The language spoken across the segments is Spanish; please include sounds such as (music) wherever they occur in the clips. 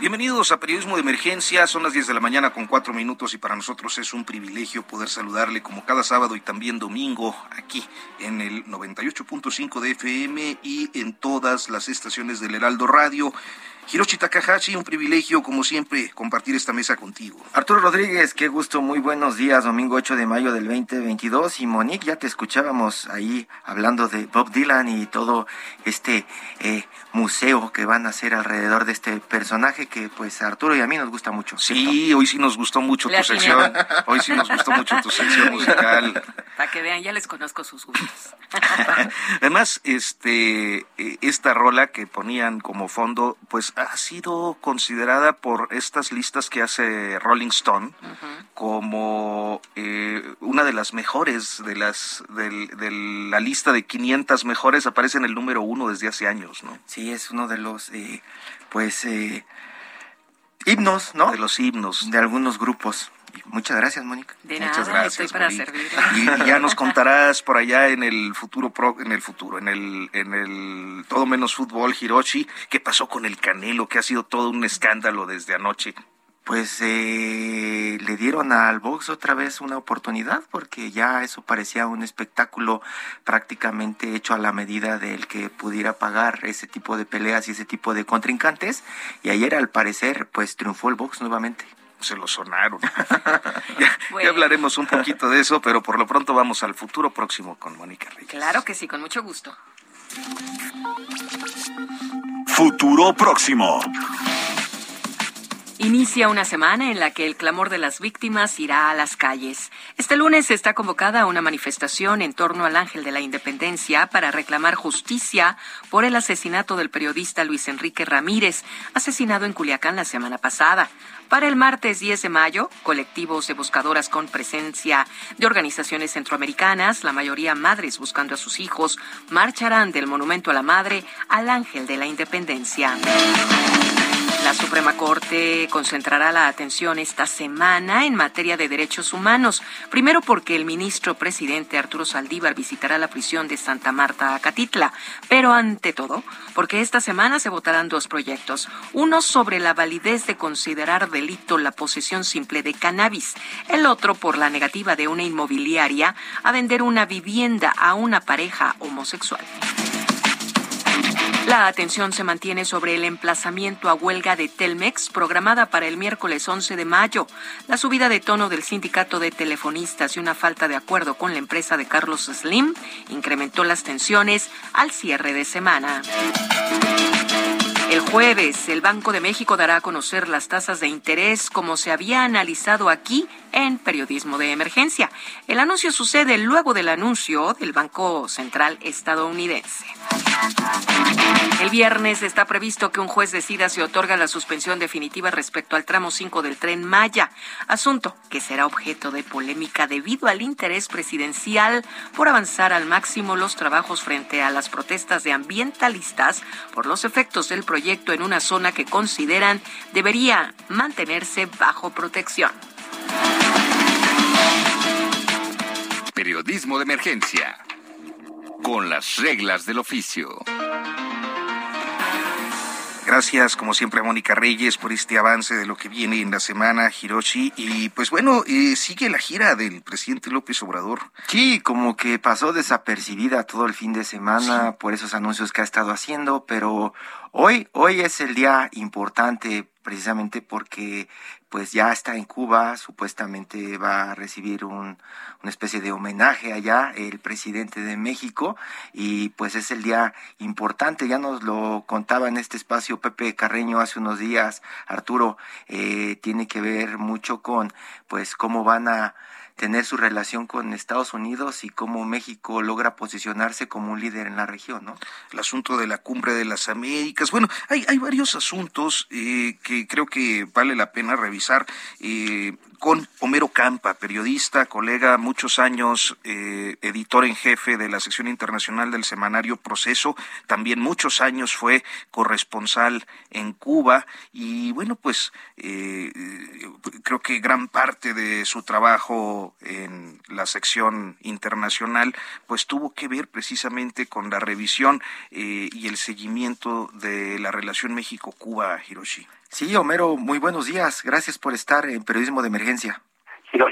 Bienvenidos a Periodismo de Emergencia, son las 10 de la mañana con 4 minutos y para nosotros es un privilegio poder saludarle como cada sábado y también domingo aquí en el 98.5 de FM y en todas las estaciones del Heraldo Radio. Hiroshi Takahashi, un privilegio como siempre compartir esta mesa contigo. Arturo Rodríguez, qué gusto, muy buenos días, domingo 8 de mayo del 2022 y Monique, ya te escuchábamos ahí hablando de Bob Dylan y todo este eh, museo que van a hacer alrededor de este personaje que pues a Arturo y a mí nos gusta mucho. Sí, hoy sí nos gustó mucho tu sección, hoy sí nos gustó mucho tu sección (laughs) musical. Para que vean, ya les conozco sus gustos. (laughs) Además, este, eh, esta rola que ponían como fondo, pues ha sido considerada por estas listas que hace Rolling Stone como eh, una de las mejores de las del- de la lista de 500 mejores. Aparece en el número uno desde hace años, ¿no? Sí, es uno de los, eh, pues, eh, himnos, ¿no? De los himnos. De algunos grupos. Y muchas gracias, Mónica. De Muchas nada, gracias, estoy para Moni. servir. Y, y ya nos contarás por allá en el futuro pro- en el futuro, en el en el todo menos fútbol Hiroshi, qué pasó con el Canelo, que ha sido todo un escándalo desde anoche. Pues eh, le dieron al box otra vez una oportunidad porque ya eso parecía un espectáculo prácticamente hecho a la medida del que pudiera pagar ese tipo de peleas y ese tipo de contrincantes. Y ayer al parecer pues triunfó el box nuevamente. Se lo sonaron. (laughs) ya, hablaremos un poquito de eso, pero por lo pronto vamos al futuro próximo con Mónica Reyes. Claro que sí, con mucho gusto. Futuro próximo. Inicia una semana en la que el clamor de las víctimas irá a las calles. Este lunes está convocada una manifestación en torno al Ángel de la Independencia para reclamar justicia por el asesinato del periodista Luis Enrique Ramírez, asesinado en Culiacán la semana pasada. Para el martes 10 de mayo, colectivos de buscadoras con presencia de organizaciones centroamericanas, la mayoría madres buscando a sus hijos, marcharán del Monumento a la Madre al Ángel de la Independencia. La Suprema Corte concentrará la atención esta semana en materia de derechos humanos. Primero porque el ministro presidente Arturo Saldívar visitará la prisión de Santa Marta, Acatitla. Pero ante todo, porque esta semana se votarán dos proyectos. Uno sobre la validez de considerar delito la posesión simple de cannabis. El otro por la negativa de una inmobiliaria a vender una vivienda a una pareja homosexual. La atención se mantiene sobre el emplazamiento a huelga de Telmex programada para el miércoles 11 de mayo. La subida de tono del sindicato de telefonistas y una falta de acuerdo con la empresa de Carlos Slim incrementó las tensiones al cierre de semana. El jueves, el Banco de México dará a conocer las tasas de interés como se había analizado aquí en Periodismo de Emergencia. El anuncio sucede luego del anuncio del Banco Central estadounidense. El viernes está previsto que un juez decida si otorga la suspensión definitiva respecto al tramo 5 del tren Maya, asunto que será objeto de polémica debido al interés presidencial por avanzar al máximo los trabajos frente a las protestas de ambientalistas por los efectos del proyecto en una zona que consideran debería mantenerse bajo protección. Periodismo de emergencia. Con las reglas del oficio. Gracias, como siempre, a Mónica Reyes por este avance de lo que viene en la semana, Hiroshi. Y pues bueno, eh, sigue la gira del presidente López Obrador. Sí, como que pasó desapercibida todo el fin de semana por esos anuncios que ha estado haciendo, pero hoy, hoy es el día importante precisamente porque pues ya está en Cuba, supuestamente va a recibir un, una especie de homenaje allá el presidente de México y pues es el día importante, ya nos lo contaba en este espacio Pepe Carreño hace unos días, Arturo, eh, tiene que ver mucho con pues cómo van a tener su relación con Estados Unidos y cómo México logra posicionarse como un líder en la región, ¿no? El asunto de la cumbre de las Américas. Bueno, hay, hay varios asuntos eh, que creo que vale la pena revisar. Eh, con Homero Campa, periodista, colega, muchos años eh, editor en jefe de la sección internacional del semanario Proceso, también muchos años fue corresponsal en Cuba y bueno, pues eh, creo que gran parte de su trabajo en la sección internacional pues tuvo que ver precisamente con la revisión eh, y el seguimiento de la relación México-Cuba, Hiroshi. Sí, Homero, muy buenos días. Gracias por estar en Periodismo de Emergencia.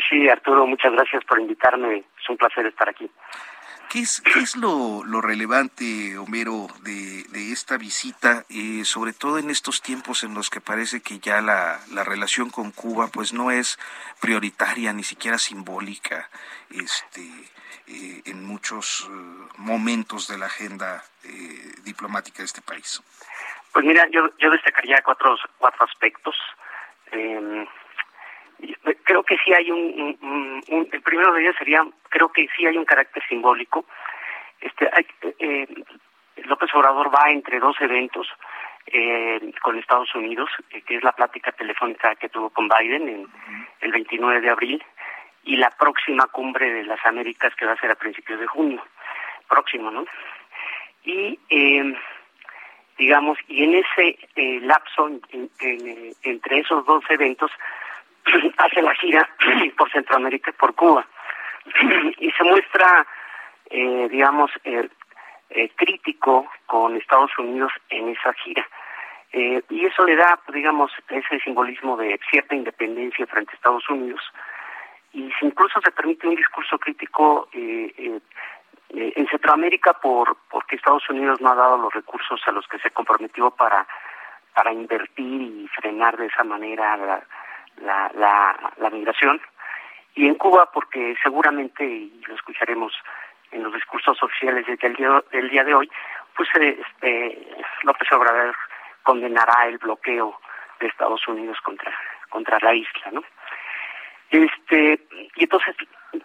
Sí, Arturo, muchas gracias por invitarme. Es un placer estar aquí. ¿Qué es, lo, relevante, Homero, de, esta visita, eh, sobre todo en estos tiempos en los que parece que ya la, la relación con Cuba pues no es prioritaria, ni siquiera simbólica, este, eh, en muchos eh, momentos de la agenda eh, diplomática de este país? Pues mira, yo, yo destacaría cuatro, cuatro aspectos. Eh, creo que sí hay un, un, un, el primero de ellos sería, creo que sí hay un carácter simbólico. Este, hay, eh, López Obrador va entre dos eventos eh, con Estados Unidos, eh, que es la plática telefónica que tuvo con Biden en el 29 de abril y la próxima cumbre de las Américas que va a ser a principios de junio, próximo, ¿no? Y eh, digamos, y en ese eh, lapso en, en, entre esos dos eventos (clears throat) hace la gira (clears throat) por Centroamérica y por Cuba (clears throat) y se muestra, eh, digamos, eh, eh, crítico con Estados Unidos en esa gira. Eh, y eso le da, digamos, ese simbolismo de cierta independencia frente a Estados Unidos. Y incluso se permite un discurso crítico eh, eh, en Centroamérica por porque Estados Unidos no ha dado los recursos a los que se comprometió para para invertir y frenar de esa manera la, la, la, la migración. Y en Cuba porque seguramente y lo escucharemos en los discursos oficiales del día, del día de hoy pues este, López Obrador condenará el bloqueo de Estados Unidos contra contra la isla no este y entonces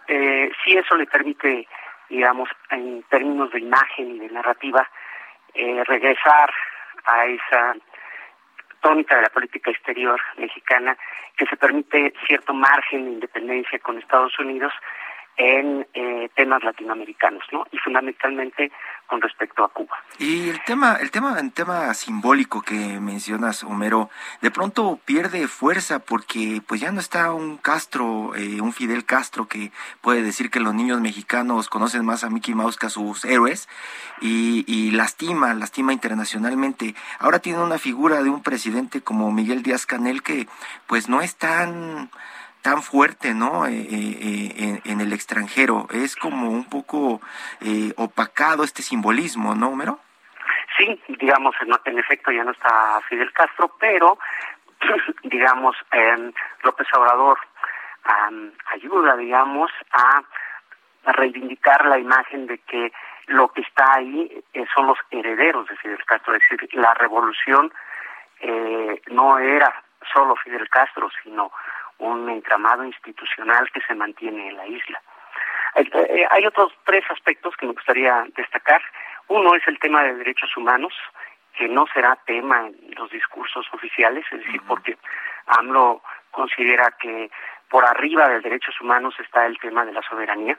eh, si eso le permite digamos, en términos de imagen y de narrativa, eh, regresar a esa tónica de la política exterior mexicana que se permite cierto margen de independencia con Estados Unidos en eh, temas latinoamericanos, ¿no? Y fundamentalmente con respecto a Cuba. Y el tema, el tema, el tema simbólico que mencionas, Homero, de pronto pierde fuerza porque pues ya no está un Castro, eh, un Fidel Castro que puede decir que los niños mexicanos conocen más a Mickey Mouse que a sus héroes y, y lastima, lastima internacionalmente. Ahora tiene una figura de un presidente como Miguel Díaz Canel que pues no es tan tan fuerte, ¿no? Eh, eh, en, en, el extranjero. Es como un poco eh, opacado este simbolismo, ¿no, Homero? Sí, digamos, en, efecto ya no está Fidel Castro, pero, (clears throat) digamos, eh, López Obrador ayuda, digamos, a, reivindicar la imagen de que lo que está ahí eh, son los herederos de Fidel Castro, es decir, la revolución eh, no era solo Fidel Castro, sino un entramado institucional que se mantiene en la isla. Eh, hay otros tres aspectos que me gustaría destacar. Uno es el tema de derechos humanos, que no será tema en los discursos oficiales, es decir, porque AMLO considera que por arriba de derechos humanos está el tema de la soberanía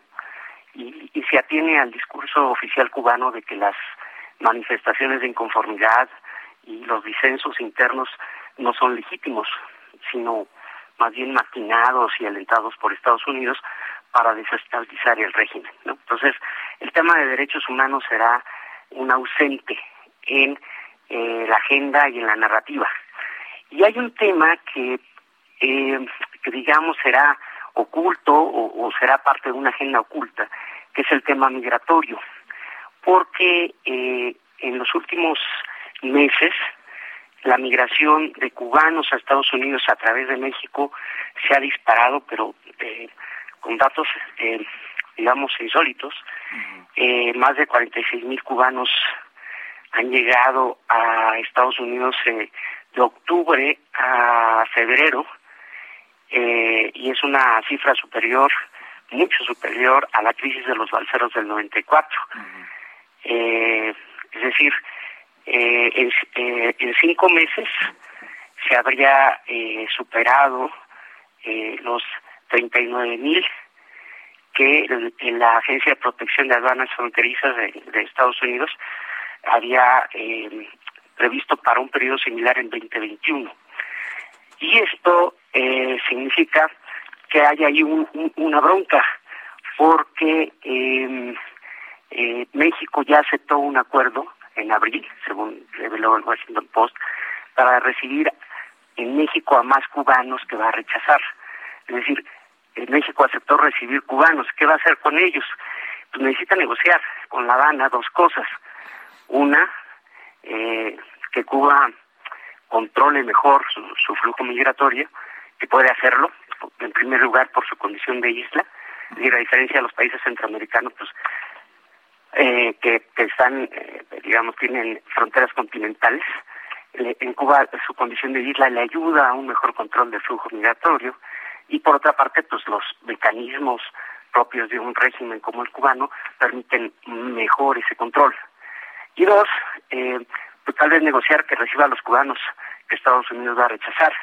y, y se atiene al discurso oficial cubano de que las manifestaciones de inconformidad y los disensos internos no son legítimos, sino más bien maquinados y alentados por Estados Unidos para desestabilizar el régimen. ¿no? Entonces, el tema de derechos humanos será un ausente en eh, la agenda y en la narrativa. Y hay un tema que, eh, que digamos, será oculto o, o será parte de una agenda oculta, que es el tema migratorio. Porque eh, en los últimos meses, la migración de cubanos a Estados Unidos a través de México se ha disparado, pero eh, con datos, eh, digamos, insólitos. Eh, más de 46 mil cubanos han llegado a Estados Unidos eh, de octubre a febrero y es una cifra superior, mucho superior a la crisis de los balseros del 94. es decir, en, en cinco meses se habría superado los 39 mil que la Agencia de Protección de Aduanas Fronterizas de, Estados Unidos había eh, previsto para un periodo similar en 2021. Y esto eh, significa que hay ahí una bronca, porque em, eh, México ya aceptó un acuerdo en abril, según reveló el Washington Post, para recibir en México a más cubanos que va a rechazar. Es decir, México aceptó recibir cubanos. ¿Qué va a hacer con ellos? Pues necesita negociar con La Habana dos cosas. Una, eh, que Cuba controle mejor su, flujo migratorio, que puede hacerlo, en primer lugar por su condición de isla, y a diferencia de los países centroamericanos, pues eh, que, que, están, eh, digamos, tienen fronteras continentales. en Cuba su condición de isla le ayuda a un mejor control del flujo migratorio y por otra parte pues los mecanismos propios de un régimen como el cubano permiten mejor ese control y dos eh, pues tal vez negociar que reciba a los cubanos que Estados Unidos va a rechazar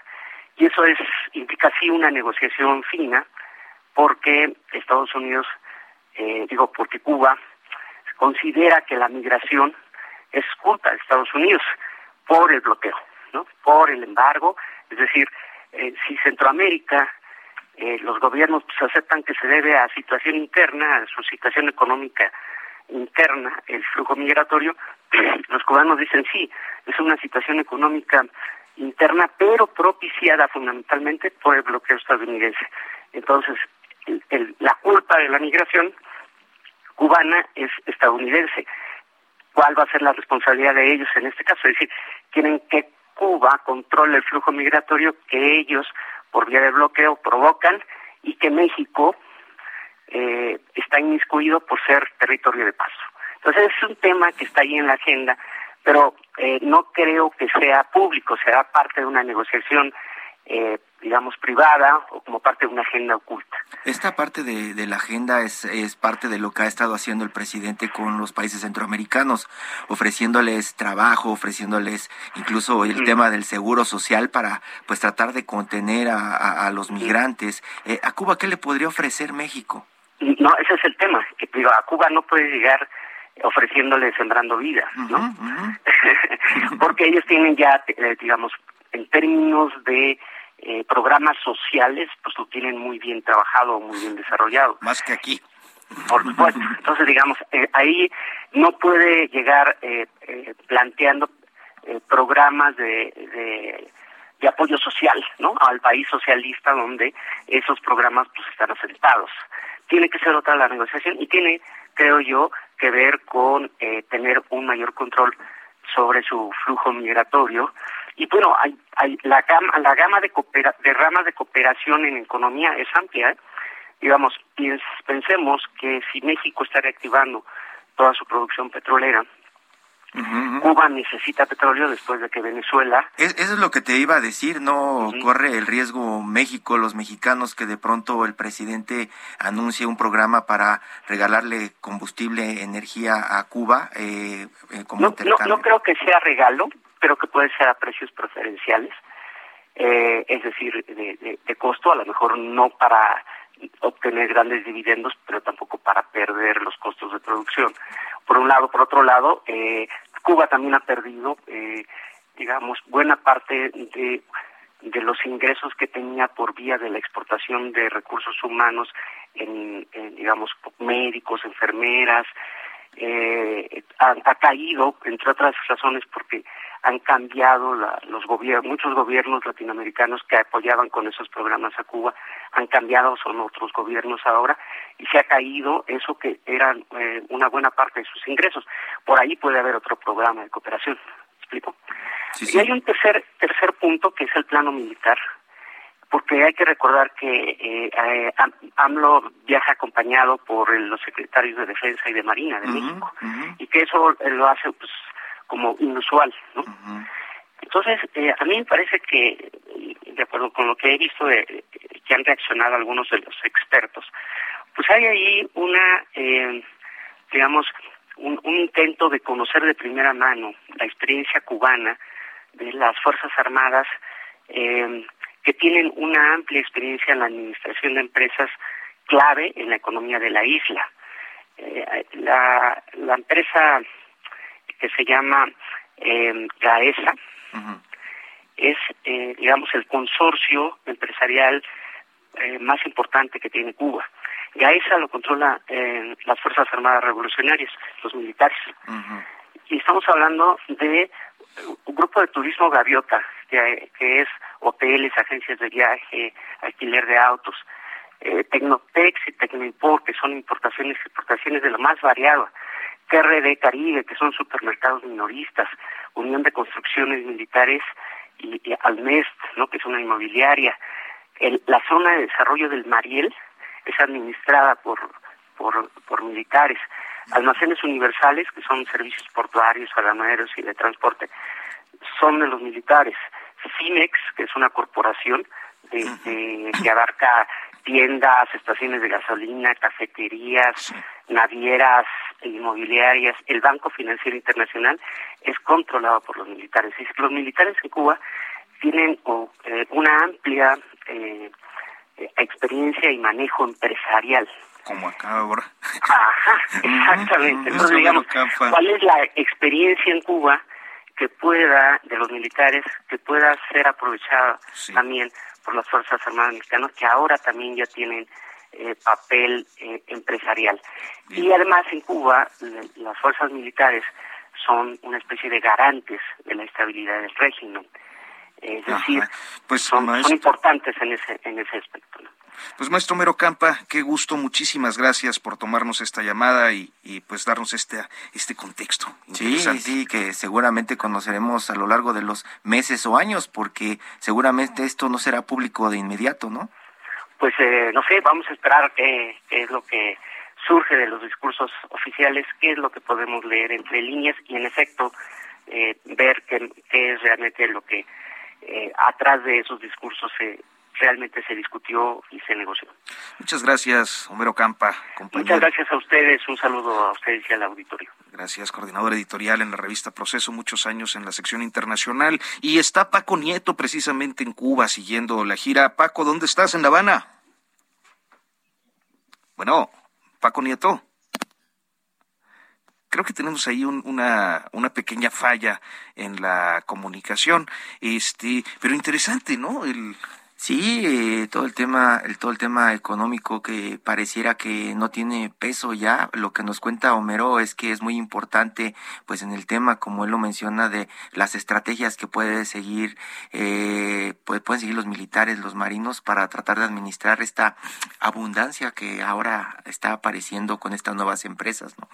y eso es implica sí una negociación fina porque Estados Unidos eh, digo porque Cuba considera que la migración es culpa de Estados Unidos por el bloqueo no por el embargo es decir eh, si Centroamérica eh, los gobiernos pues, aceptan que se debe a situación interna, a su situación económica interna, el flujo migratorio, (clears throat) los cubanos dicen sí, es una situación económica interna, pero propiciada fundamentalmente por el bloqueo estadounidense. Entonces, la culpa de la migración cubana es estadounidense. ¿Cuál va a ser la responsabilidad de ellos en este caso? Es decir, quieren que Cuba controle el flujo migratorio que ellos por vía de bloqueo provocan y que México eh, está inmiscuido por ser territorio de paso. Entonces es un tema que está ahí en la agenda, pero eh, no creo que sea público, será parte de una negociación eh, digamos, privada o como parte de una agenda oculta. Esta parte de, la agenda es, es, parte de lo que ha estado haciendo el presidente con los países centroamericanos, ofreciéndoles trabajo, ofreciéndoles incluso el tema del seguro social para pues tratar de contener a, los migrantes. Eh, ¿A Cuba qué le podría ofrecer México? No, ese es el tema, que digo, a Cuba no puede llegar ofreciéndole sembrando vida, ¿no? (laughs) Porque ellos tienen ya, eh, digamos, en términos de eh, programas sociales, pues lo tienen muy bien trabajado, muy bien desarrollado. Más que aquí. Por supuesto. (laughs) Entonces, digamos, eh, ahí no puede llegar eh, planteando programas de, de, apoyo social, ¿no? Al país socialista donde esos programas pues están asentados. Tiene que ser otra la negociación y tiene, creo yo, que ver con tener un mayor control sobre su flujo migratorio y bueno, hay, hay la gama, la gama de, de ramas de cooperación en economía es amplia. ¿eh? Digamos, pensemos que si México está reactivando toda su producción petrolera, Cuba necesita petróleo después de que Venezuela. eso es lo que te iba a decir, no corre el riesgo México, los mexicanos, que de pronto el presidente anuncie un programa para regalarle combustible, energía a Cuba. Eh, eh como no, no, creo que sea regalo, pero que puede ser a precios preferenciales, eh, es decir, de, de, costo, a lo mejor no para obtener grandes dividendos, pero tampoco para perder los costos de producción. Por un lado, por otro lado, eh, Cuba también ha perdido, eh, digamos, buena parte de, de los ingresos que tenía por vía de la exportación de recursos humanos en, en digamos, médicos, enfermeras, eh, ha, ha, caído, entre otras razones, porque han cambiado los gobiernos, muchos gobiernos latinoamericanos que apoyaban con esos programas a Cuba han cambiado, son otros gobiernos ahora y se ha caído eso que era eh, una buena parte de sus ingresos. Por ahí puede haber otro programa de cooperación. explico? Y hay un tercer, tercer punto que es el plano militar, porque hay que recordar que eh, AMLO viaja acompañado por los secretarios de Defensa y de Marina de México, y que eso lo hace pues como inusual, ¿no? Entonces, eh, a mí me parece que, de acuerdo con lo que he visto de, que han reaccionado algunos de los expertos, pues hay ahí una, eh, digamos, un, intento de conocer de primera mano la experiencia cubana de las Fuerzas Armadas eh, que tienen una amplia experiencia en la administración de empresas clave en la economía de la isla. Eh, la, la empresa que se llama eh, GAESA es, eh, digamos, el consorcio empresarial eh, más importante que tiene Cuba. GAESA lo controla eh, las Fuerzas Armadas Revolucionarias, los militares. Y estamos hablando de un grupo de turismo gaviota, que, es hoteles, agencias de viaje, alquiler de autos, eh, Tecnotex y Tecnoimport, que son importaciones y exportaciones de lo más variado, TRD Caribe, que son supermercados minoristas, Unión de Construcciones Militares y, Almest, ¿no? que es una inmobiliaria. la zona de desarrollo del Mariel es administrada por, por, por militares. Almacenes universales, que son servicios portuarios, aduaneros y de transporte, son de los militares. CIMEX, que es una corporación de, que abarca tiendas, estaciones de gasolina, cafeterías, navieras, inmobiliarias, el Banco Financiero Internacional es controlado por los militares. Es los militares en Cuba tienen eh, una amplia eh, experiencia y manejo empresarial. Como acá ahora. Ajá, (laughs) exactamente. Entonces, digamos, ¿cuál es la experiencia en Cuba que pueda, de los militares, que pueda ser aprovechada también por las Fuerzas Armadas Mexicanas, que ahora también ya tienen eh, papel eh, empresarial. Y además en Cuba las fuerzas militares son una especie de garantes de la estabilidad del régimen. Es decir, pues, son, importantes en ese, en ese aspecto. Pues maestro Mero Campa, qué gusto, muchísimas gracias por tomarnos esta llamada y, y pues darnos este, este contexto. Sí, sí, que seguramente conoceremos a lo largo de los meses o años, porque seguramente esto no será público de inmediato, ¿no? Pues eh, no sé, vamos a esperar qué, qué es lo que surge de los discursos oficiales, qué es lo que podemos leer entre líneas y en efecto eh, ver qué, qué es realmente lo que eh, atrás de esos discursos se realmente se discutió y se negoció. Muchas gracias, Homero Campa, compañero. Muchas gracias a ustedes, un saludo a ustedes y al auditorio. Gracias, coordinador editorial en la revista Proceso, muchos años en la sección internacional. Y está Paco Nieto precisamente en Cuba siguiendo la gira. Paco, ¿dónde estás? ¿En La Habana? Bueno, Paco Nieto creo que tenemos ahí una, una pequeña falla en la comunicación, este, pero interesante, ¿no? El, Sí, eh, todo el tema, el, todo el tema económico que pareciera que no tiene peso ya. Lo que nos cuenta Homero es que es muy importante, pues en el tema, como él lo menciona, de las estrategias que puede seguir, eh, pueden seguir los militares, los marinos, para tratar de administrar esta abundancia que ahora está apareciendo con estas nuevas empresas, ¿no?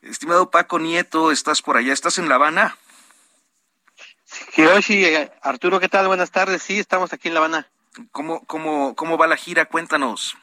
Estimado Paco Nieto, estás por allá, estás en La Habana. Hiroshi, eh, Arturo, ¿qué tal? Buenas tardes. Sí, estamos aquí en La Habana. ¿Cómo, cómo, cómo va la gira? Cuéntanos.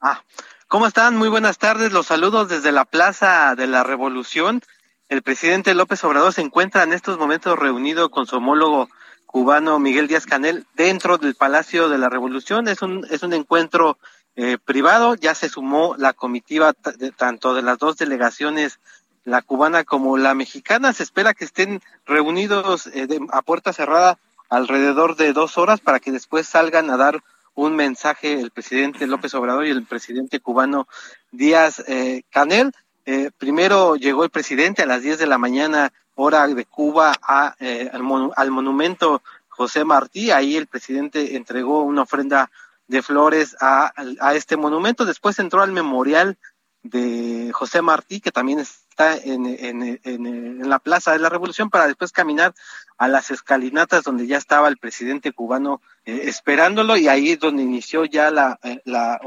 Ah, ¿cómo están? Muy buenas tardes. Los saludos desde la Plaza de la Revolución. El presidente López Obrador se encuentra en estos momentos reunido con su homólogo cubano Miguel Díaz Canel dentro del Palacio de la Revolución. Es un, es un encuentro eh, privado. Ya se sumó la comitiva tanto de las dos delegaciones, la cubana como la mexicana. Se espera que estén reunidos eh, a puerta cerrada alrededor de dos horas para que después salgan a dar un mensaje el presidente López Obrador y el presidente cubano Díaz eh, Canel. Eh, primero llegó el presidente a las 10 de la mañana, hora de Cuba, a, eh, al, monumento José Martí. Ahí el presidente entregó una ofrenda de flores a, a este monumento. Después entró al memorial de José Martí, que también está en, en, en, la Plaza de la Revolución, para después caminar a las escalinatas donde ya estaba el presidente cubano eh, esperándolo y ahí es donde inició ya la, eh, la,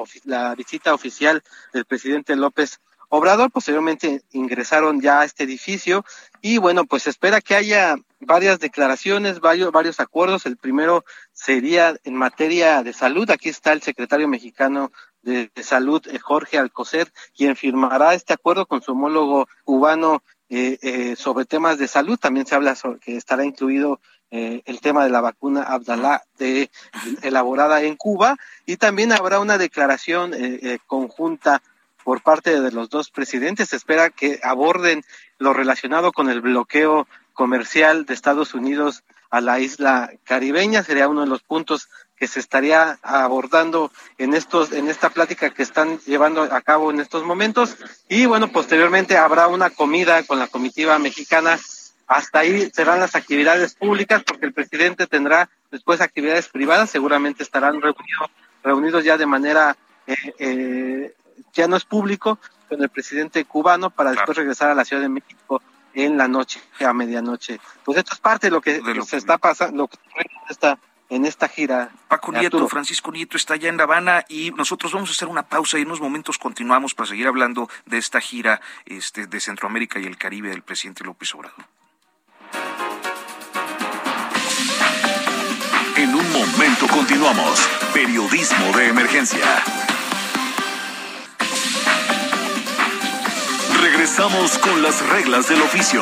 visita oficial del presidente López Obrador. Posteriormente ingresaron ya a este edificio y bueno, pues espera que haya varias declaraciones, varios, varios acuerdos. El primero sería en materia de salud. Aquí está el secretario mexicano de, Salud, eh, Jorge Alcocer, quien firmará este acuerdo con su homólogo cubano eh, eh, sobre temas de salud. También se habla sobre que estará incluido el tema de la vacuna Abdalá de, elaborada en Cuba y también habrá una declaración conjunta por parte de los dos presidentes. Se espera que aborden lo relacionado con el bloqueo comercial de Estados Unidos a la isla caribeña. Sería uno de los puntos que se estaría abordando en estos en esta plática que están llevando a cabo en estos momentos. Y bueno posteriormente habrá una comida con la comitiva mexicana. Hasta ahí serán las actividades públicas porque el presidente tendrá después actividades privadas. Seguramente estarán reunidos reunidos ya de manera eh, eh, ya no es público con el presidente cubano para después regresar a la Ciudad de México en la noche, a medianoche. Pues esto es parte de lo que, se está pasando, lo que está en esta gira. Paco Nieto, Francisco Nieto está ya en La Habana y nosotros vamos a hacer una pausa y en unos momentos continuamos para seguir hablando de esta gira este, de Centroamérica y el Caribe del presidente López Obrador. En un momento continuamos. Periodismo de emergencia. Regresamos con las reglas del oficio.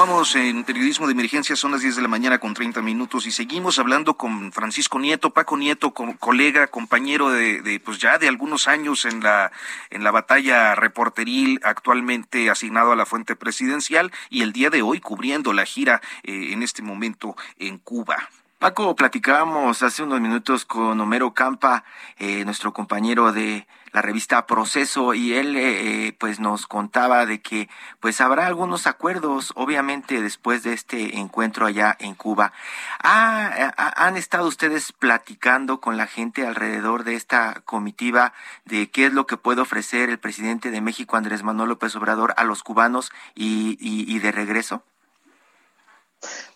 Continuamos en periodismo de emergencia, son las 10 de la mañana con 30 minutos y seguimos hablando con Francisco Nieto, Paco Nieto, colega, compañero de, pues ya de algunos años en la en la batalla reporteril, actualmente asignado a la fuente presidencial y el día de hoy cubriendo la gira eh, en este momento en Cuba. Paco, platicábamos hace unos minutos con Homero Campa, eh, nuestro compañero de la revista Proceso, y él eh, eh, pues nos contaba de que pues habrá algunos acuerdos, obviamente después de este encuentro allá en Cuba. ¿Han estado ustedes platicando con la gente alrededor de esta comitiva de qué es lo que puede ofrecer el presidente de México, Andrés Manuel López Obrador, a los cubanos y, y de regreso?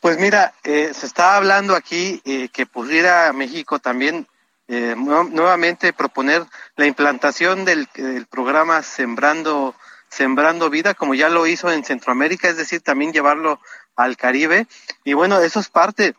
Pues mira, eh, se está hablando aquí eh, que pudiera México también eh, nuevamente proponer la implantación del, programa Sembrando Sembrando Vida, como ya lo hizo en Centroamérica, es decir, también llevarlo al Caribe. Y bueno, eso es parte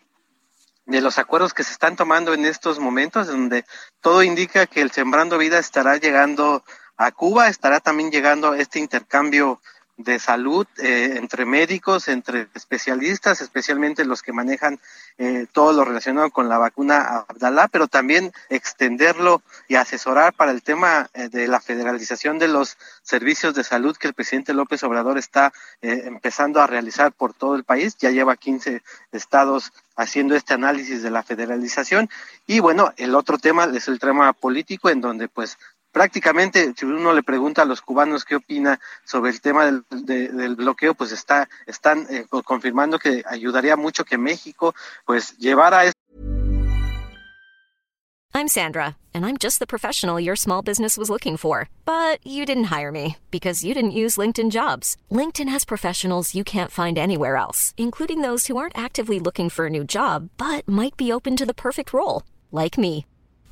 de los acuerdos que se están tomando en estos momentos, donde todo indica que el Sembrando Vida estará llegando a Cuba, estará también llegando este intercambio de salud eh, entre médicos, entre especialistas, especialmente los que manejan eh, todo lo relacionado con la vacuna Abdalá, pero también extenderlo y asesorar para el tema eh, de la federalización de los servicios de salud que el presidente López Obrador está empezando a realizar por todo el país. Ya lleva 15 estados haciendo este análisis de la federalización. Y bueno, el otro tema es el tema político, en donde pues prácticamente, si uno le pregunta a los cubanos qué opina sobre el tema del, de, del bloqueo, pues está, están eh, confirmando que ayudaría mucho que México pues llevara I'm Sandra, and I'm just the professional your small business was looking for. But you didn't hire me because you didn't use LinkedIn jobs. LinkedIn has professionals you can't find anywhere else, including those who aren't actively looking for a new job, but might be open to the perfect role, like me.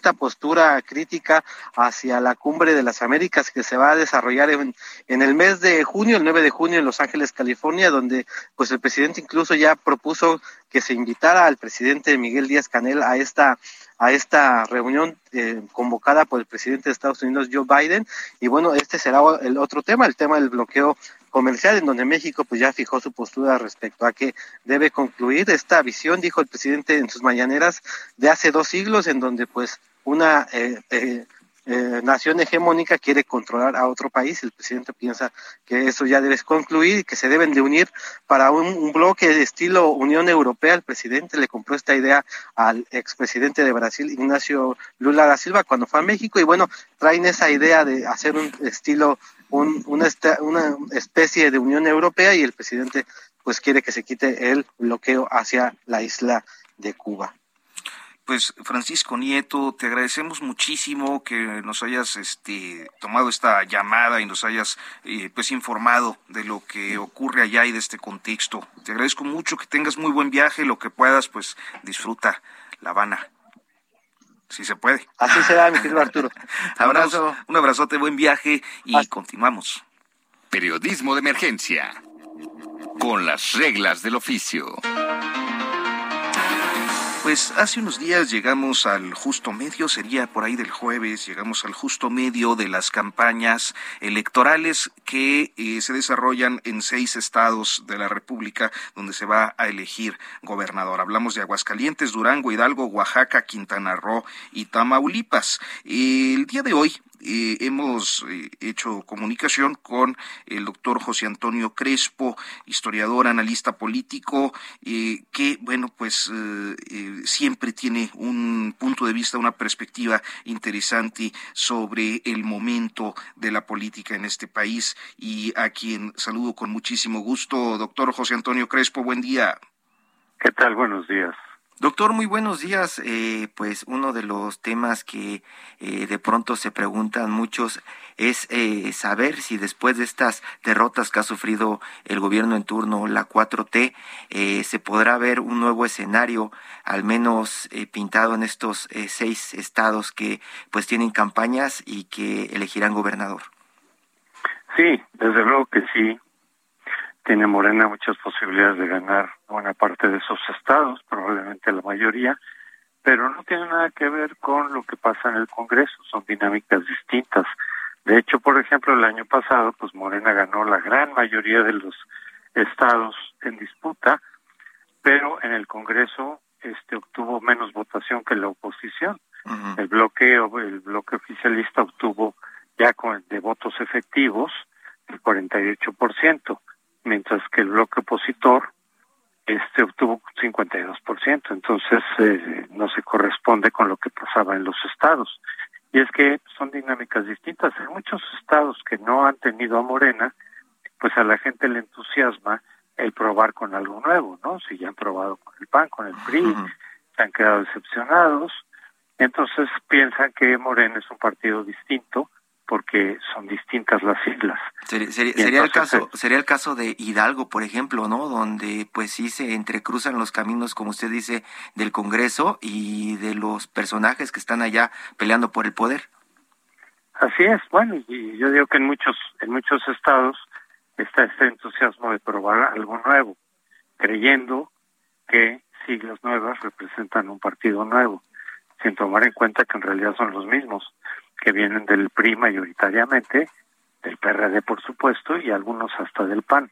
Esta postura crítica hacia la cumbre de las Américas que se va a desarrollar en, en el mes de junio, el 9 de junio en Los Ángeles, California, donde pues el presidente incluso ya propuso que se invitara al presidente Miguel Díaz Canel a esta a esta reunión eh, convocada por el presidente de Estados Unidos Joe Biden. Y bueno este será el otro tema el tema del bloqueo comercial en donde México pues ya fijó su postura respecto a que debe concluir esta visión dijo el presidente en sus mañaneras de hace dos siglos en donde pues una eh, eh, eh, nación hegemónica quiere controlar a otro país. El presidente piensa que eso ya debe concluir y que se deben de unir para un, bloque de estilo Unión Europea. El presidente le compró esta idea al expresidente de Brasil, Ignacio Lula da Silva, cuando fue a México y bueno, traen esa idea de hacer un estilo, un, una, una especie de Unión Europea y el presidente pues quiere que se quite el bloqueo hacia la isla de Cuba pues Francisco Nieto, te agradecemos muchísimo que nos hayas este, tomado esta llamada y nos hayas eh, pues informado de lo que ocurre allá y de este contexto. Te agradezco mucho que tengas muy buen viaje, lo que puedas, pues disfruta La Habana. Si se puede. Así será, mi querido Arturo. (laughs) Abrazo. Un abrazote, buen viaje y continuamos. Periodismo de emergencia. Con las reglas del oficio. Pues hace unos días llegamos al justo medio, sería por ahí del jueves, llegamos al justo medio de las campañas electorales que eh, se desarrollan en seis estados de la República donde se va a elegir gobernador. Hablamos de Aguascalientes, Durango, Hidalgo, Oaxaca, Quintana Roo y Tamaulipas. El día de hoy hemos eh, hecho comunicación con el doctor José Antonio Crespo, historiador, analista político, eh, que, bueno, pues eh, siempre tiene un punto de vista, una perspectiva interesante sobre el momento de la política en este país y a quien saludo con muchísimo gusto. Doctor José Antonio Crespo, buen día. ¿Qué tal? Buenos días. Doctor, muy buenos días. Eh, pues uno de los temas que eh, de pronto se preguntan muchos es eh, saber si después de estas derrotas que ha sufrido el gobierno en turno, la 4T, se podrá ver un nuevo escenario, al menos pintado en estos seis estados que pues tienen campañas y que elegirán gobernador. Sí, desde luego que sí tiene Morena muchas posibilidades de ganar buena parte de esos estados, probablemente la mayoría, pero no tiene nada que ver con lo que pasa en el Congreso, son dinámicas distintas. De hecho, por ejemplo, el año pasado, pues Morena ganó la gran mayoría de los estados en disputa, pero en el Congreso este obtuvo menos votación que la oposición. El bloqueo, el bloque oficialista obtuvo ya con de votos efectivos el 48% mientras que el bloque opositor este obtuvo 52%, entonces eh, no se corresponde con lo que pasaba en los estados. Y es que son dinámicas distintas. En muchos estados que no han tenido a Morena, pues a la gente le entusiasma el probar con algo nuevo, ¿no? Si ya han probado con el PAN, con el PRI, se han quedado decepcionados, entonces piensan que Morena es un partido distinto porque son distintas las islas. Sería, el caso, sería el caso de Hidalgo, por ejemplo, ¿no? Donde pues sí se entrecruzan los caminos, como usted dice, del Congreso y de los personajes que están allá peleando por el poder. Así es, bueno, y yo digo que en muchos, en muchos estados está este entusiasmo de probar algo nuevo, creyendo que siglas nuevas representan un partido nuevo, sin tomar en cuenta que en realidad son los mismos que vienen del PRI mayoritariamente, del PRD por supuesto, y algunos hasta del PAN.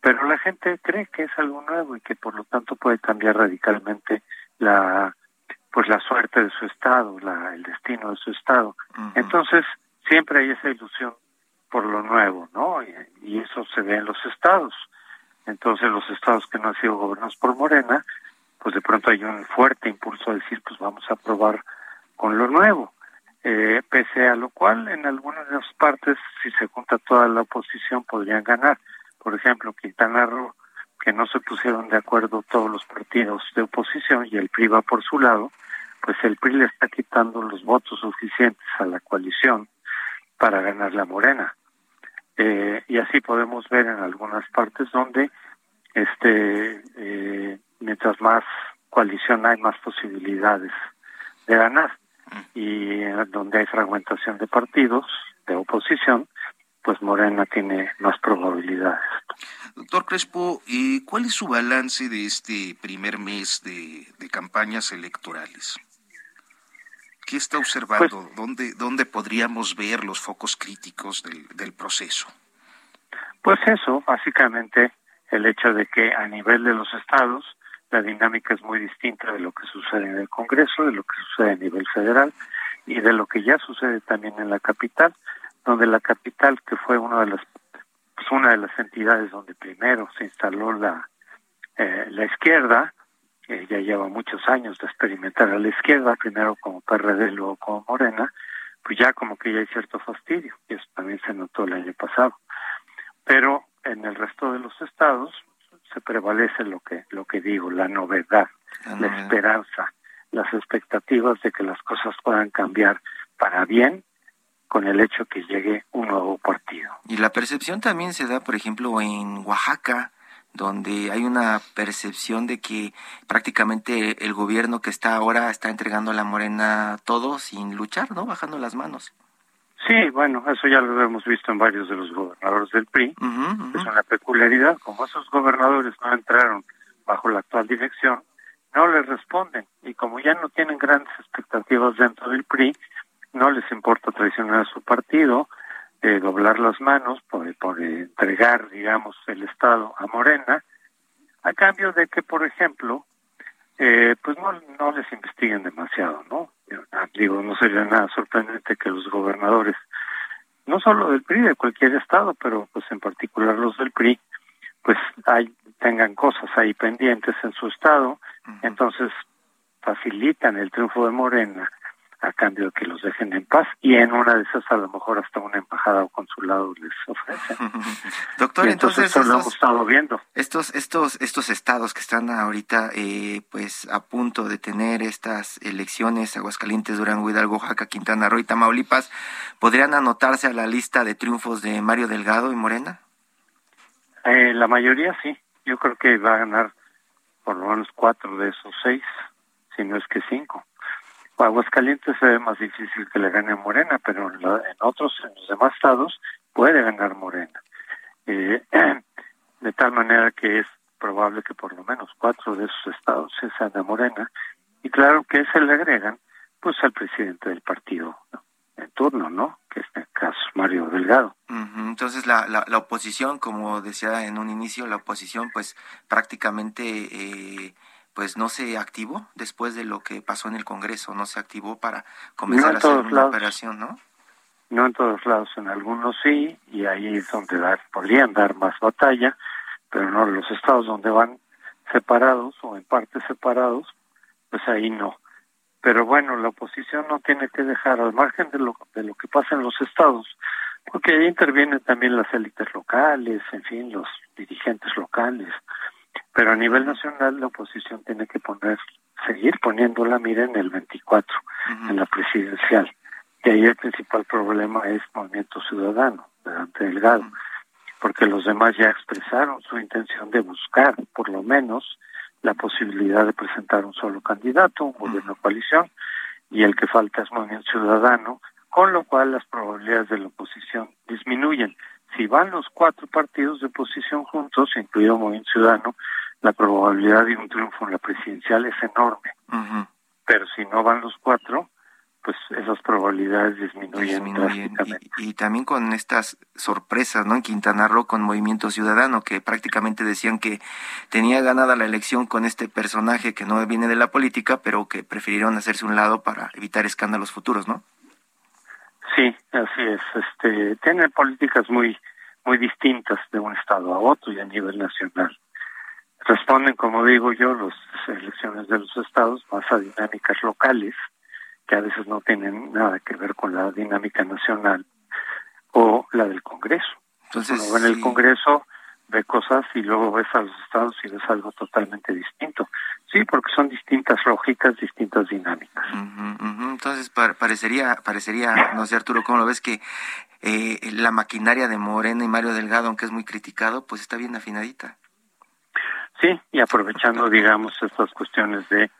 Pero la gente cree que es algo nuevo y que por lo tanto puede cambiar radicalmente la pues la suerte de su estado, la, el destino de su estado. Entonces, siempre hay esa ilusión por lo nuevo, ¿no? Y, y, eso se ve en los estados. Entonces, los estados que no han sido gobernados por Morena, pues de pronto hay un fuerte impulso a decir, pues vamos a probar con lo nuevo. Eh, pese a lo cual en algunas de las partes, si se junta toda la oposición, podrían ganar. Por ejemplo, Quintana Roo, que no se pusieron de acuerdo todos los partidos de oposición y el PRI va por su lado, pues el PRI le está quitando los votos suficientes a la coalición para ganar la morena. Eh, y así podemos ver en algunas partes donde este eh, mientras más coalición hay más posibilidades de ganar y donde hay fragmentación de partidos de oposición, pues Morena tiene más probabilidades. Doctor Crespo, eh, ¿cuál es su balance de este primer mes de, campañas electorales? ¿Qué está observando? Pues ¿Dónde, ¿Dónde podríamos ver los focos críticos del, del proceso? Pues eso, básicamente el hecho de que a nivel de los estados la dinámica es muy distinta de lo que sucede en el Congreso, de lo que sucede a nivel federal, y de lo que ya sucede también en la capital, donde la capital, que fue una de las pues una de las entidades donde primero se instaló la eh, la izquierda, ya lleva muchos años de experimentar a la izquierda, primero como PRD, luego como Morena, pues ya como que ya hay cierto fastidio, y eso también se notó el año pasado. Pero en el resto de los estados se prevalece lo que lo que digo, la novedad, la esperanza, las expectativas de que las cosas puedan cambiar para bien con el hecho que llegue un nuevo partido. Y la percepción también se da, por ejemplo, en Oaxaca, donde hay una percepción de que prácticamente el gobierno que está ahora está entregando a la morena todo sin luchar, ¿no? Bajando las manos. Sí, bueno, eso ya lo hemos visto en varios de los gobernadores del PRI. Es una peculiaridad, como esos gobernadores no entraron bajo la actual dirección, no les responden. Y como ya no tienen grandes expectativas dentro del PRI, no les importa traicionar a su partido, eh, doblar las manos por, por entregar, digamos, el Estado a Morena, a cambio de que, por ejemplo, eh, pues no, no les investiguen demasiado, ¿no? Digo, no sería nada sorprendente que los gobernadores, no solo del PRI, de cualquier estado, pero pues en particular los del PRI, pues hay, tengan cosas ahí pendientes en su estado, entonces facilitan el triunfo de Morena a cambio de que los dejen en paz y en una de esas a lo mejor hasta una embajada o consulado les ofrecen. (laughs) Doctor, entonces, lo hemos estado viendo. Estos estos estos estados que están ahorita eh, pues a punto de tener estas elecciones Aguascalientes, Durango, Hidalgo, Oaxaca, Quintana Roo y Tamaulipas, ¿podrían anotarse a la lista de triunfos de Mario Delgado y Morena? Eh, la mayoría sí. Yo creo que va a ganar por lo menos cuatro de esos seis, si no es que cinco. Aguascalientes se ve más difícil que le gane Morena, pero en, otros, en los demás estados, puede ganar Morena. Eh, (clears throat) de tal manera que es probable que por lo menos cuatro de esos estados se sean de Morena. Y claro que se le agregan, pues, al presidente del partido en turno, ¿no? Que es el caso Mario Delgado. Entonces, la, la, la, oposición, como decía en un inicio, la oposición, pues, prácticamente... Eh, pues no se activó después de lo que pasó en el Congreso, no se activó para comenzar a hacer una operación, ¿no? No en todos lados, en algunos sí, y ahí es donde dar, podrían dar más batalla, pero no en los estados donde van separados o en partes separados, pues ahí no. Pero bueno, la oposición no tiene que dejar al margen de lo, de lo que pasa en los estados, porque ahí intervienen también las élites locales, en fin, los dirigentes locales, pero a nivel nacional la oposición tiene que poner, seguir poniendo la mira en el 24, en la presidencial. Y ahí el principal problema es Movimiento Ciudadano, delante Delgado, porque los demás ya expresaron su intención de buscar, por lo menos, la posibilidad de presentar un solo candidato, un gobierno de coalición, y el que falta es Movimiento Ciudadano, con lo cual las probabilidades de la oposición disminuyen. Si van los cuatro partidos de oposición juntos, incluido Movimiento Ciudadano, la probabilidad de un triunfo en la presidencial es enorme. Pero si no van los cuatro, pues esas probabilidades disminuyen, drásticamente. Y, también con estas sorpresas, ¿no? En Quintana Roo con Movimiento Ciudadano, que prácticamente decían que tenía ganada la elección con este personaje que no viene de la política, pero que prefirieron hacerse un lado para evitar escándalos futuros, ¿no? Sí, así es. Este, tienen políticas muy, muy distintas de un estado a otro y a nivel nacional responden, como digo yo, las elecciones de los estados más a dinámicas locales, que a veces no tienen nada que ver con la dinámica nacional o la del Congreso. Entonces, Uno ve en el Congreso, ve cosas y luego ves a los estados y ves algo totalmente distinto. Sí, porque son distintas lógicas, distintas dinámicas. Entonces, parecería, parecería, no sé Arturo, ¿cómo lo ves? Que eh, la maquinaria de Morena y Mario Delgado, aunque es muy criticado, pues está bien afinadita. Sí, y aprovechando, (laughs) digamos, estas cuestiones de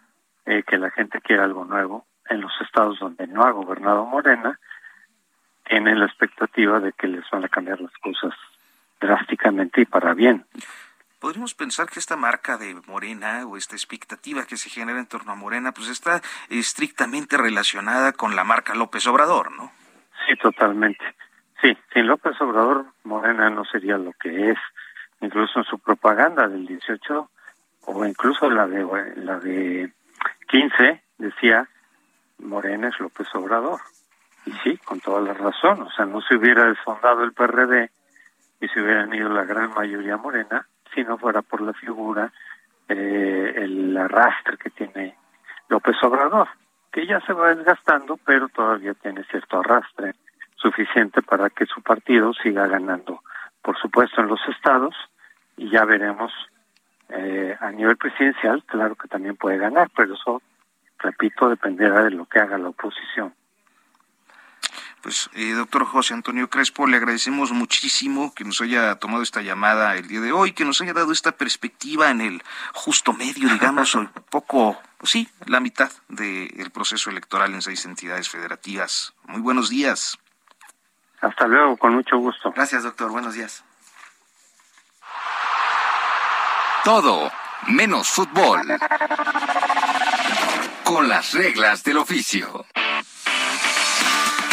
eh, que la gente quiere algo nuevo, en los estados donde no ha gobernado Morena, tienen la expectativa de que les van a cambiar las cosas drásticamente y para bien. Podríamos pensar que esta marca de Morena o esta expectativa que se genera en torno a Morena, pues está estrictamente relacionada con la marca López Obrador, ¿no? Sí, totalmente. Sí, sin López Obrador, Morena no sería lo que es incluso en su propaganda del 18 o incluso la de la de 15 decía Morena es López Obrador. Y sí, con toda la razón, o sea, no se hubiera desfondado el PRD y se hubieran ido la gran mayoría morena si no fuera por la figura, eh, el arrastre que tiene López Obrador, que ya se va desgastando, pero todavía tiene cierto arrastre suficiente para que su partido siga ganando, por supuesto, en los estados, y ya veremos eh, a nivel presidencial, claro que también puede ganar, pero eso, repito, dependerá de lo que haga la oposición. Pues, eh, doctor José Antonio Crespo, le agradecemos muchísimo que nos haya tomado esta llamada el día de hoy, que nos haya dado esta perspectiva en el justo medio, digamos, un (laughs) poco, pues sí, la mitad del proceso electoral en seis entidades federativas. Muy buenos días. Hasta luego, con mucho gusto. Gracias, doctor. Buenos días. Todo menos fútbol. Con las reglas del oficio.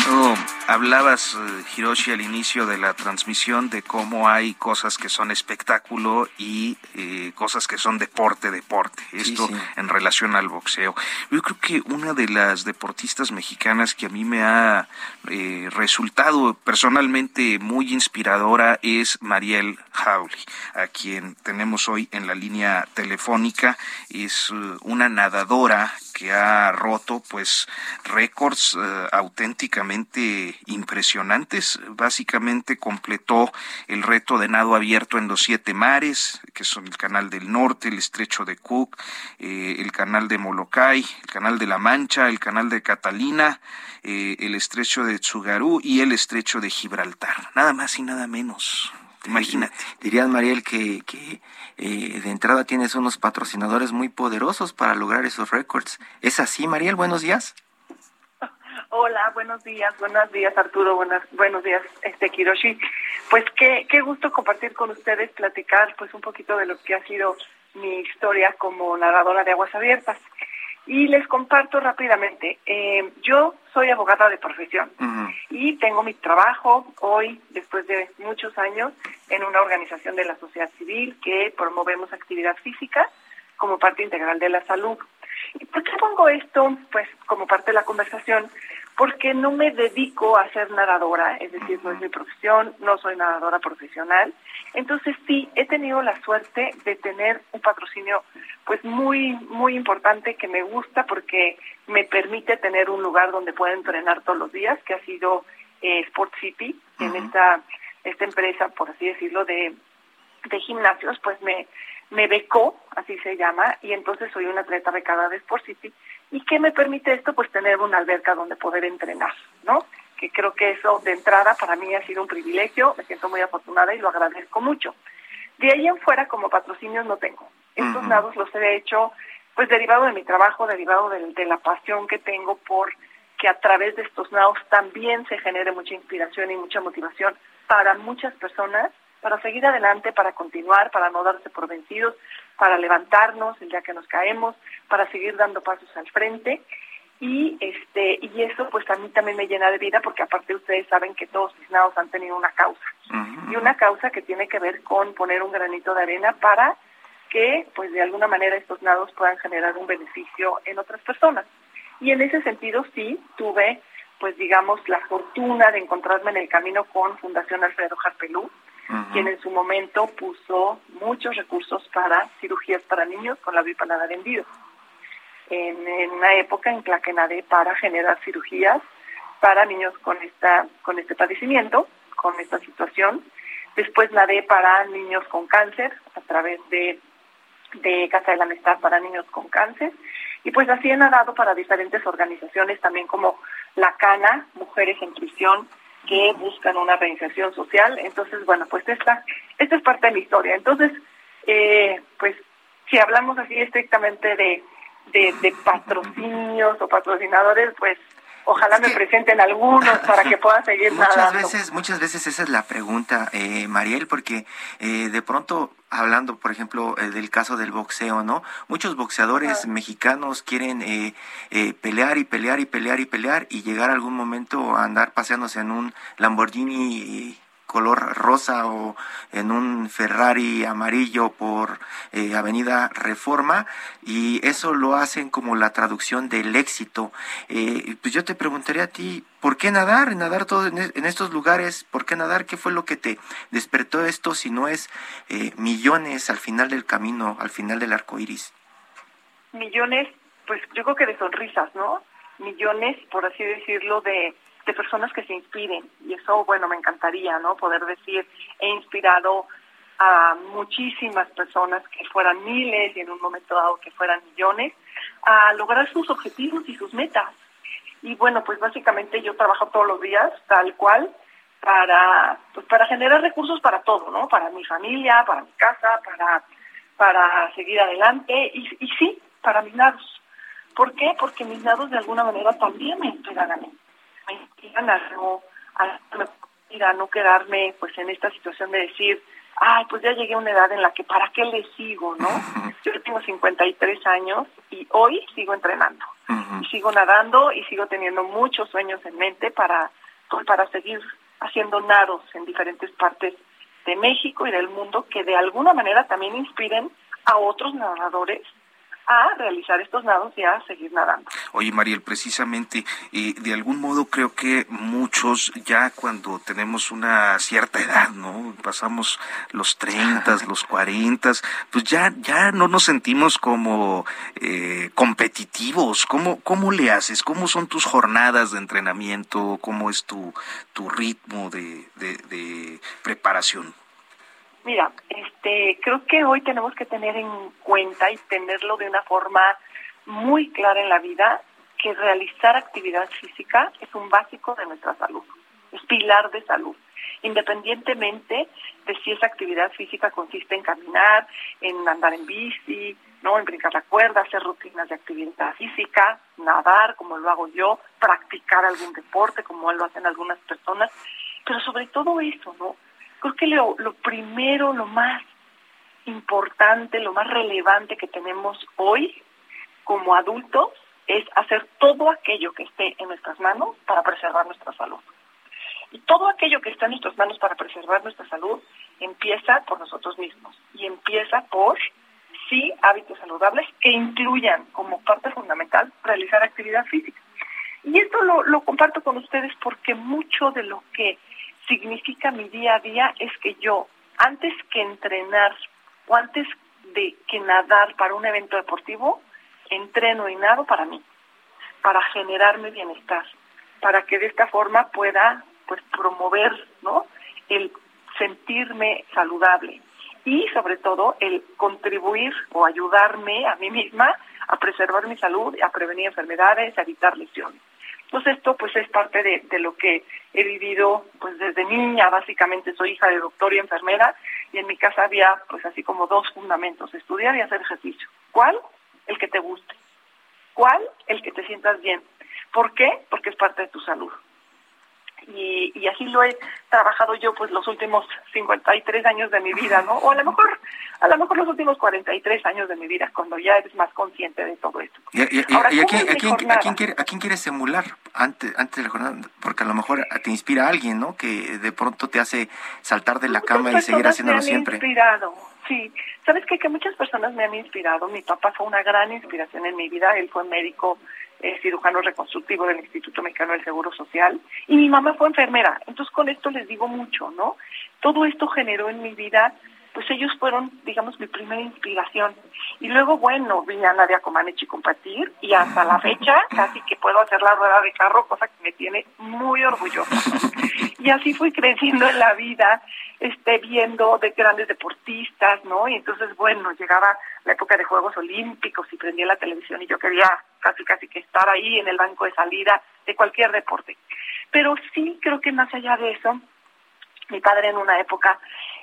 Oh, hablabas, eh, Hiroshi, al inicio de la transmisión de cómo hay cosas que son espectáculo y eh, cosas que son deporte, deporte. Esto en relación al boxeo. Yo creo que una de las deportistas mexicanas que a mí me ha eh, resultado personalmente muy inspiradora es Mariel Hawley, a quien tenemos hoy en la línea telefónica. Es una nadadora que ha roto pues récords auténticamente impresionantes. Básicamente completó el reto de nado abierto en los siete mares, que son el canal del norte, el estrecho de Cook, eh, el canal de Molokai, el canal de la Mancha, el canal de Catalina, eh, el estrecho de Tsugaru y el estrecho de Gibraltar. Nada más y nada menos. Imagínate. Dirías, Mariel, que, que eh, de entrada tienes unos patrocinadores muy poderosos para lograr esos récords. ¿Es así, Mariel? Buenos días. Hola, buenos días, buenos días Arturo, buenas, buenos días este Kiroshi. Pues qué, qué gusto compartir con ustedes, platicar pues un poquito de lo que ha sido mi historia como nadadora de aguas abiertas. Y les comparto rápidamente, eh, yo soy abogada de profesión y tengo mi trabajo hoy, después de muchos años, en una organización de la sociedad civil que promovemos actividad física como parte integral de la salud. ¿Y por qué pongo esto? Pues como parte de la conversación, porque no me dedico a ser nadadora, es decir, no es mi profesión, no soy nadadora profesional. Entonces sí, he tenido la suerte de tener un patrocinio pues muy, muy importante que me gusta porque me permite tener un lugar donde pueda entrenar todos los días, que ha sido eh, Sport City, en esta, esta empresa, por así decirlo, de, de gimnasios, pues me, me becó, así se llama, y entonces soy una atleta becada de Sport City. ¿Y qué me permite esto? Pues tener una alberca donde poder entrenar, ¿no? Que creo que eso de entrada para mí ha sido un privilegio, me siento muy afortunada y lo agradezco mucho. De ahí en fuera, como patrocinios no tengo. Estos nados los he hecho, pues derivado de mi trabajo, derivado de, de la pasión que tengo por que a través de estos nados también se genere mucha inspiración y mucha motivación para muchas personas para seguir adelante, para continuar, para no darse por vencidos, para levantarnos el día que nos caemos, para seguir dando pasos al frente. Y este y eso pues a mí también me llena de vida porque aparte ustedes saben que todos mis nados han tenido una causa. Y una causa que tiene que ver con poner un granito de arena para que pues de alguna manera estos nados puedan generar un beneficio en otras personas. Y en ese sentido sí tuve pues digamos la fortuna de encontrarme en el camino con Fundación Alfredo Jarpelú, quien en su momento puso muchos recursos para cirugías para niños con la bipalada vendido. En, en, una época en la que nadé para generar cirugías para niños con esta con este padecimiento, con esta situación. Después nadé para niños con cáncer a través de, de Casa de la Amistad para niños con cáncer. Y pues así he nadado para diferentes organizaciones, también como la CANA, Mujeres en Prisión, que buscan una reinserción social. Entonces, bueno, pues esta, esta es parte de mi historia. Entonces, eh, pues si hablamos así estrictamente de, de, patrocinios o patrocinadores, pues ojalá me presenten algunos para que puedan seguir (laughs) muchas veces muchas veces esa es la pregunta eh, Mariel porque eh, de pronto hablando, por ejemplo, eh, del caso del boxeo, ¿no? Muchos boxeadores mexicanos quieren eh, eh, pelear y pelear y pelear y pelear y llegar algún momento a andar paseándose en un Lamborghini color rosa o en un Ferrari amarillo por eh, Avenida Reforma y eso lo hacen como la traducción del éxito. Eh, pues yo te preguntaría a ti, ¿por qué nadar? Nadar todo en, estos lugares, ¿por qué nadar? ¿Qué fue lo que te despertó esto si no es eh, millones al final del camino, al final del arco iris? Millones, pues yo creo que de sonrisas, ¿no? Millones, por así decirlo, de de personas que se inspiren. Y eso, bueno, me encantaría, ¿no? Poder decir, he inspirado a muchísimas personas, que fueran miles y en un momento dado que fueran millones, a lograr sus objetivos y sus metas. Y bueno, pues básicamente yo trabajo todos los días, tal cual, para, pues para generar recursos para todo, ¿no? Para mi familia, para mi casa, para, para seguir adelante y, y sí, para mis nados. ¿Por qué? Porque mis nados de alguna manera también me inspiran a mí me inspiran a no, a, no quedarme pues en esta situación de decir, ay, pues ya llegué a una edad en la que para qué le sigo, ¿no? Yo tengo 53 años y hoy sigo entrenando. Y sigo nadando y sigo teniendo muchos sueños en mente para, pues, para seguir haciendo nados en diferentes partes de México y del mundo que de alguna manera también inspiren a otros nadadores a realizar estos nados y a seguir nadando. Oye, Mariel, precisamente, eh, de algún modo creo que muchos ya cuando tenemos una cierta edad, ¿no? Pasamos los 30, (laughs) los 40, pues ya, ya no nos sentimos como eh, competitivos. ¿Cómo, ¿Cómo le haces? ¿Cómo son tus jornadas de entrenamiento? ¿Cómo es tu, tu ritmo de, de preparación? Mira, este, creo que hoy tenemos que tener en cuenta y tenerlo de una forma muy clara en la vida que realizar actividad física es un básico de nuestra salud, es pilar de salud, independientemente de si esa actividad física consiste en caminar, en andar en bici, no, en brincar la cuerda, hacer rutinas de actividad física, nadar como lo hago yo, practicar algún deporte como lo hacen algunas personas, pero sobre todo eso, ¿no? Creo que lo, lo primero, lo más importante, lo más relevante que tenemos hoy como adultos es hacer todo aquello que esté en nuestras manos para preservar nuestra salud. Y todo aquello que está en nuestras manos para preservar nuestra salud empieza por nosotros mismos y empieza por, sí, hábitos saludables que incluyan como parte fundamental realizar actividad física. Y esto lo, lo comparto con ustedes porque mucho de lo que significa mi día a día es que yo, antes que entrenar o antes de que nadar para un evento deportivo, entreno y nado para mí, para generarme bienestar, para que de esta forma pueda pues promover, ¿no? el sentirme saludable y sobre todo el contribuir o ayudarme a mí misma a preservar mi salud, a prevenir enfermedades, a evitar lesiones. Entonces esto pues es parte de, de, lo que he vivido pues desde niña, básicamente soy hija de doctor y enfermera y en mi casa había pues así como dos fundamentos, estudiar y hacer ejercicio. ¿Cuál? El que te guste. ¿Cuál? El que te sientas bien. ¿Por qué? Porque es parte de tu salud y, y así lo he trabajado yo pues los últimos 53 años de mi vida, ¿no? O a lo mejor a lo mejor los últimos 43 años de mi vida, cuando ya eres más consciente de todo esto. ¿Y, a, quién, quiere, a quién quieres emular antes, antes de la jornada? Porque a lo mejor te inspira a alguien, ¿no? Que de pronto te hace saltar de la cama y seguir haciéndolo siempre. Inspirado. Sí, sabes qué? que muchas personas me han inspirado. Mi papá fue una gran inspiración en mi vida. Él fue médico cirujano reconstructivo del Instituto Mexicano del Seguro Social, y mi mamá fue enfermera. Entonces con esto les digo mucho, ¿no? Todo esto generó en mi vida, pues ellos fueron, digamos, mi primera inspiración. Y luego, bueno, vi a Nadia Comaneci compartir, y hasta la fecha casi que puedo hacer la rueda de carro, cosa que me tiene muy orgullosa. Y así fui creciendo en la vida, este, viendo de grandes deportistas, ¿no? Y entonces, bueno, llegaba la época de Juegos Olímpicos y prendía la televisión y yo quería casi casi que estar ahí en el banco de salida de cualquier deporte. Pero sí creo que más allá de eso, mi padre en una época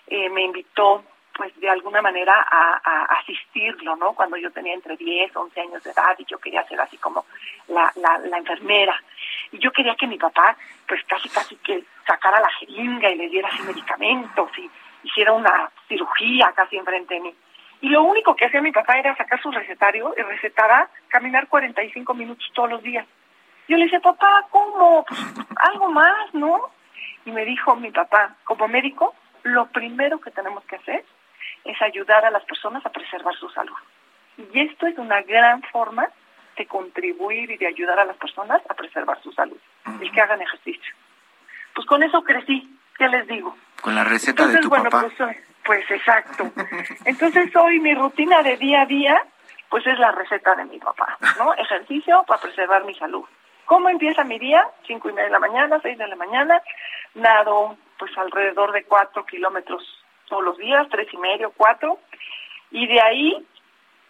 eh, me invitó pues de alguna manera a, asistirlo, ¿no? Cuando yo tenía entre 10, 11 años de edad y yo quería ser así como la, la, la enfermera. Y yo quería que mi papá pues casi casi que sacara la jeringa y le diera así medicamentos y hiciera una cirugía casi enfrente de mí. Y lo único que hacía mi papá era sacar su recetario y recetaba caminar 45 minutos todos los días. Yo le decía, papá, ¿cómo? Pues, algo más, ¿no? Y me dijo mi papá, como médico, lo primero que tenemos que hacer es ayudar a las personas a preservar su salud. Y esto es una gran forma de contribuir y de ayudar a las personas a preservar su salud, el que hagan ejercicio. Pues con eso crecí, ¿qué les digo? Con la receta de tu bueno, papá. Pues, pues exacto. (laughs) Entonces hoy mi rutina de día a día, pues es la receta de mi papá, ¿no? (laughs) Ejercicio para preservar mi salud. ¿Cómo empieza mi día? Cinco y media de la mañana, seis de la mañana, nado pues alrededor de cuatro kilómetros todos los días, tres y medio, cuatro, y de ahí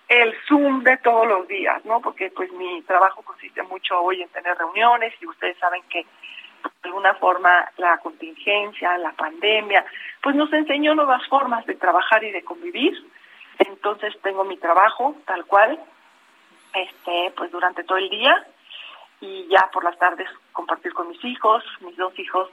el Zoom de todos los días, ¿no? Porque pues mi trabajo consiste mucho hoy en tener reuniones y ustedes saben que de alguna forma la contingencia, la pandemia, pues nos enseñó nuevas formas de trabajar y de convivir. Entonces tengo mi trabajo tal cual, este, pues durante todo el día y ya por las tardes compartir con mis hijos, mis dos hijos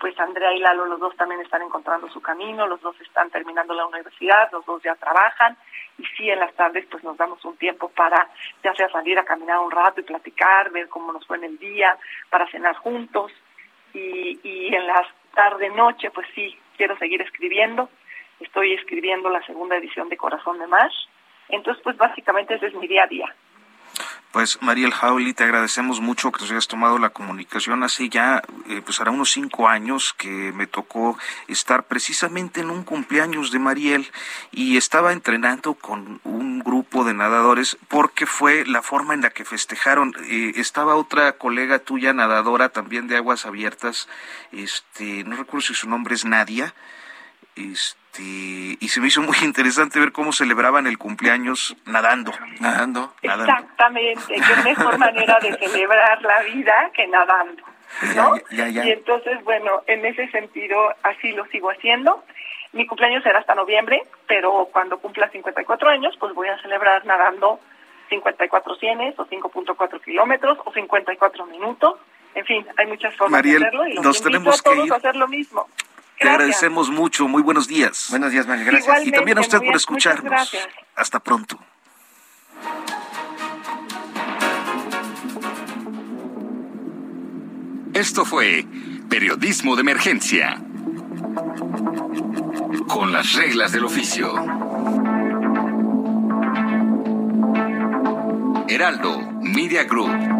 pues Andrea y Lalo, los dos también están encontrando su camino, los dos están terminando la universidad, los dos ya trabajan y sí en las tardes pues nos damos un tiempo para ya sea salir a caminar un rato y platicar, ver cómo nos fue en el día, para cenar juntos y, y en las tarde noche pues sí quiero seguir escribiendo, estoy escribiendo la segunda edición de Corazón de Más, entonces pues básicamente ese es mi día a día. Pues Mariel Jauli, te agradecemos mucho que nos hayas tomado la comunicación. Hace ya, eh, pues hará unos cinco años que me tocó estar precisamente en un cumpleaños de Mariel y estaba entrenando con un grupo de nadadores porque fue la forma en la que festejaron. Eh, estaba otra colega tuya nadadora también de aguas abiertas, este, no recuerdo si su nombre es Nadia. Este, este, y se me hizo muy (laughs) interesante ver cómo celebraban el cumpleaños nadando, nadando, nadando. Exactamente, qué mejor manera de celebrar la vida que nadando. ¿no? Y entonces, bueno, en ese sentido, así lo sigo haciendo. Mi cumpleaños será hasta noviembre, pero cuando cumpla 54 años, pues voy a celebrar nadando 54 cienes o 5.4 kilómetros o 54 minutos. En fin, hay muchas formas de hacerlo y los invito a todos a hacer lo mismo. Te agradecemos mucho. Muy buenos días. Buenos días, María. Gracias. y también a usted por escucharnos. Hasta pronto. Esto fue Periodismo de Emergencia. Con las reglas del oficio. Heraldo Media Group.